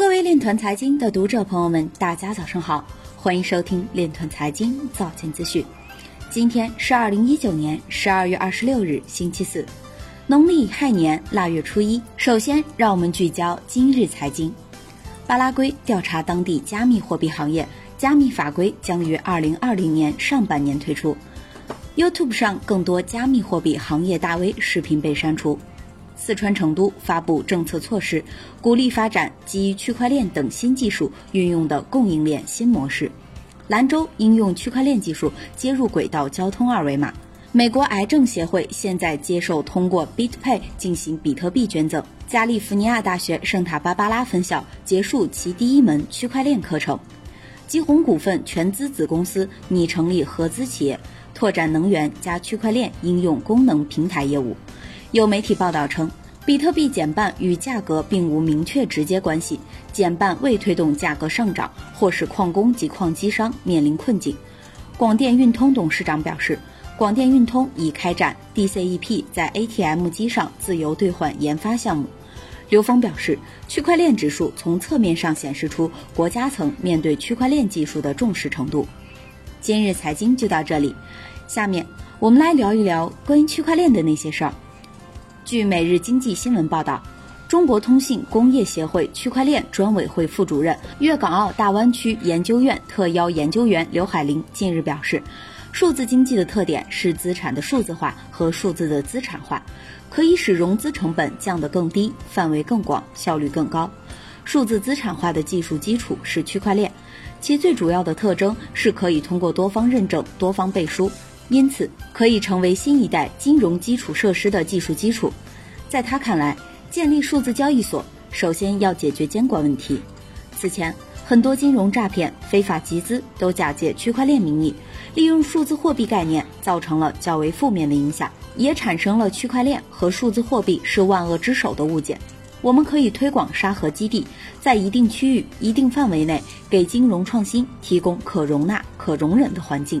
各位链团财经的读者朋友们，大家早上好，欢迎收听链团财经早间资讯。今天是二零一九年十二月二十六日，星期四，农历亥年腊月初一。首先，让我们聚焦今日财经。巴拉圭调查当地加密货币行业，加密法规将于二零二零年上半年推出。YouTube 上更多加密货币行业大 V 视频被删除。四川成都发布政策措施，鼓励发展基于区块链等新技术运用的供应链新模式。兰州应用区块链技术接入轨道交通二维码。美国癌症协会现在接受通过 BitPay 进行比特币捐赠。加利福尼亚大学圣塔芭芭拉分校结束其第一门区块链课程。吉鸿股份全资子公司拟成立合资企业，拓展能源加区块链应用功能平台业务。有媒体报道称，比特币减半与价格并无明确直接关系，减半未推动价格上涨，或使矿工及矿机商面临困境。广电运通董事长表示，广电运通已开展 DCEP 在 ATM 机上自由兑换研发项目。刘峰表示，区块链指数从侧面上显示出国家层面对区块链技术的重视程度。今日财经就到这里，下面我们来聊一聊关于区块链的那些事儿。据《每日经济新闻》报道，中国通信工业协会区块链专委会副主任、粤港澳大湾区研究院特邀研究员刘海林近日表示，数字经济的特点是资产的数字化和数字的资产化，可以使融资成本降得更低、范围更广、效率更高。数字资产化的技术基础是区块链，其最主要的特征是可以通过多方认证、多方背书。因此，可以成为新一代金融基础设施的技术基础。在他看来，建立数字交易所首先要解决监管问题。此前，很多金融诈骗、非法集资都假借区块链名义，利用数字货币概念，造成了较为负面的影响，也产生了区块链和数字货币是万恶之首的误解。我们可以推广沙盒基地，在一定区域、一定范围内，给金融创新提供可容纳、可容忍的环境。